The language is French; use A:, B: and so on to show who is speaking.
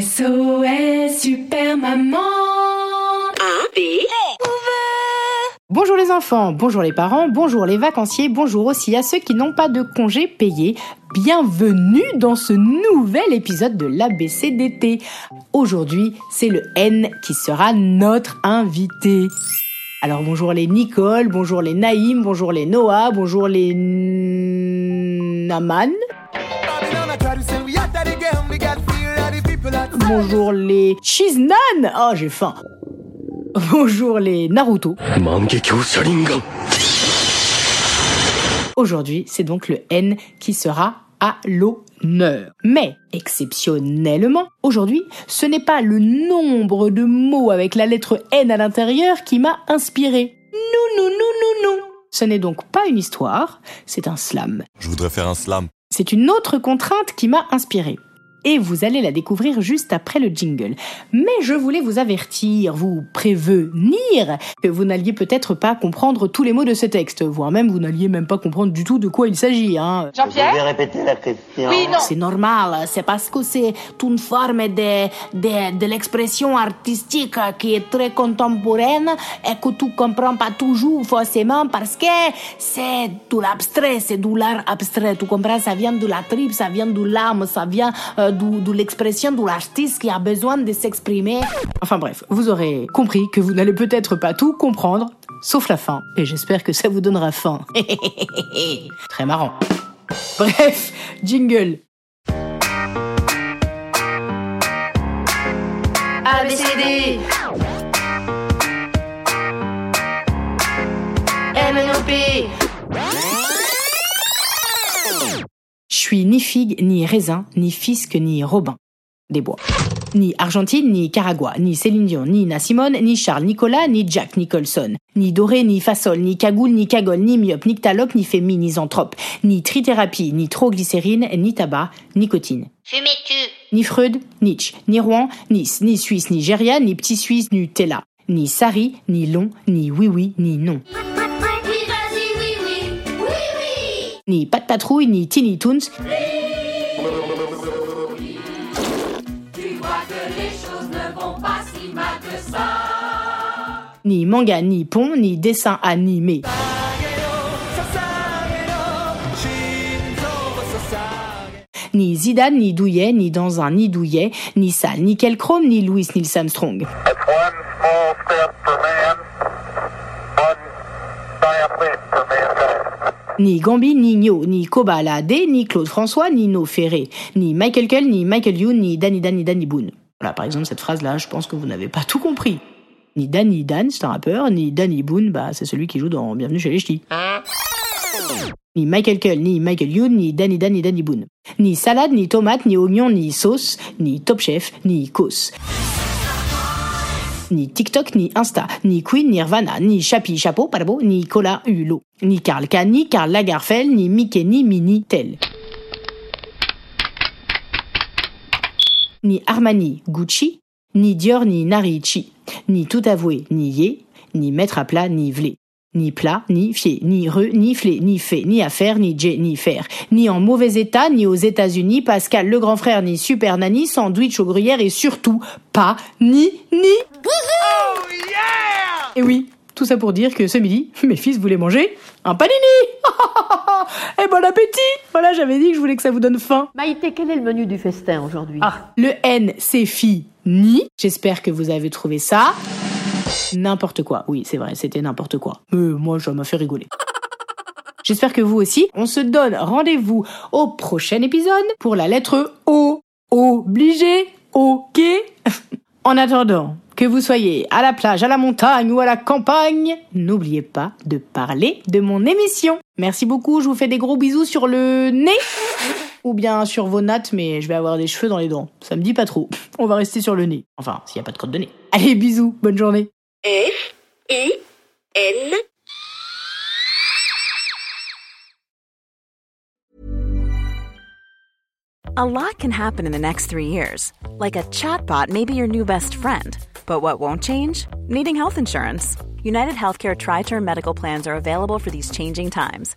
A: SOS Super Maman
B: Bonjour les enfants, bonjour les parents, bonjour les vacanciers, bonjour aussi à ceux qui n'ont pas de congé payé. Bienvenue dans ce nouvel épisode de l'ABCDT. Aujourd'hui, c'est le N qui sera notre invité. Alors bonjour les Nicole, bonjour les Naïm, bonjour les Noah, bonjour les Naman, bonjour les Chiznan. Oh, j'ai faim. Bonjour les Naruto. Aujourd'hui, c'est donc le N qui sera à l'honneur. Mais, exceptionnellement, aujourd'hui, ce n'est pas le nombre de mots avec la lettre N à l'intérieur qui m'a inspiré. Non, non, non, non, non. Ce n'est donc pas une histoire, c'est un slam.
C: Je voudrais faire un slam.
B: C'est une autre contrainte qui m'a inspiré. Et vous allez la découvrir juste après le jingle. Mais je voulais vous avertir, vous prévenir que vous n'alliez peut-être pas comprendre tous les mots de ce texte, voire même vous n'alliez même pas comprendre du tout de quoi il s'agit. Hein.
D: Vous pouvez répéter la question
A: Oui, non
B: C'est normal, c'est parce que c'est une forme de, de, de l'expression artistique qui est très contemporaine et que tu comprends pas toujours forcément parce que c'est de l'abstrait, c'est de l'art abstrait. Tu comprends, ça vient de la tripe, ça vient de l'âme, ça vient euh, de, l'expression de l'artiste qui a besoin de s'exprimer. Enfin bref, vous aurez compris que vous n'allez peut-être pas tout comprendre, sauf la fin. Et j'espère que ça vous donnera faim. très marrant. Bref, jingle.
A: ABCD MNOP
B: suis ni figue, ni raisin, ni fisque, ni robin. Des bois. Ni Argentine, ni Caragua, ni Céline Dion, ni Nina Simone, ni Charles Nicolas, ni Jack Nicholson. Ni doré, ni fasol, ni cagoule, ni cagole, ni myope, ni ctalope, ni fémi, ni zanthrope. Ni trithérapie, ni troglycérine, ni tabac, nicotine.
E: Fumais-tu
B: Ni Freud, Nietzsche, ni Rouen, Nice, ni Suisse, Nigeria, ni Petit Suisse, Nutella. Ni Sari, ni long, ni oui-oui, ni non. Ni Pat Patrouille, ni Tiny Toons, ni manga, ni pont, ni dessin animé. Ni Zidane, ni Douillet, ni dans un ni Douillet, ni Sal, ni Kelchrome, ni Louis Neil Armstrong.
F: That's one giant leap for mankind.
B: Ni Gambi, ni Nio, ni Koba Alade, ni Claude François, ni No Ferré, ni Michael Cull, ni Michael Youn, ni Danny Dan, ni Danny Boone. Voilà, par exemple, cette phrase-là, je pense que vous n'avez pas tout compris. Ni Danny Dan, c'est un rappeur, ni Danny Boone, bah, c'est celui qui joue dans Bienvenue chez les Ch'tis. Ni Michael Cull, ni Michael Youn, ni Danny Dan, ni Danny Boone. Ni salade, ni tomate, ni oignon, ni sauce, ni Top Chef, ni Cos. Ni TikTok, ni Insta, ni Queen, ni Nirvana, ni Chapi Chapeau, pardon, ni Cola Hulot. Ni Karl K, ni Karl Lagerfeld, ni Mickey, ni Minnie Tel. Ni Armani, Gucci, ni Dior, ni Narici. Ni Tout Avoué, ni Yé, ni Mettre à plat, ni Vlé. Ni plat, ni fier, ni re, ni flé, ni fait, ni affaire, ni j, ni faire. Ni en mauvais état, ni aux États-Unis, Pascal le grand frère, ni super nanny, sandwich aux gruyères et surtout pas, ni, ni. Et oui, tout ça pour dire que ce midi, mes fils voulaient manger un panini Et bon appétit Voilà, j'avais dit que je voulais que ça vous donne faim.
G: Maïté, quel est le menu du festin aujourd'hui?
B: Ah, le N, c'est fini. J'espère que vous avez trouvé ça. N'importe quoi. Oui, c'est vrai, c'était n'importe quoi. Mais moi, ça m'a fait rigoler. J'espère que vous aussi. On se donne rendez-vous au prochain épisode pour la lettre O. Obligé? Ok? En attendant, Que vous soyez à la plage, à la montagne ou à la campagne, n'oubliez pas de parler de mon émission. Merci beaucoup, je vous fais des gros bisous sur le nez ou bien sur vos nattes, mais je vais avoir des cheveux dans les dents. Ça me dit pas trop. On va rester sur le nez. Enfin, s'il n'y a pas de crotte de nez. Allez, bisous, bonne journée.
C: F I N
H: A lot can happen in the next three years. Like a chatbot may be your new best friend. But what won't change? Needing health insurance. United Healthcare Tri Term Medical Plans are available for these changing times.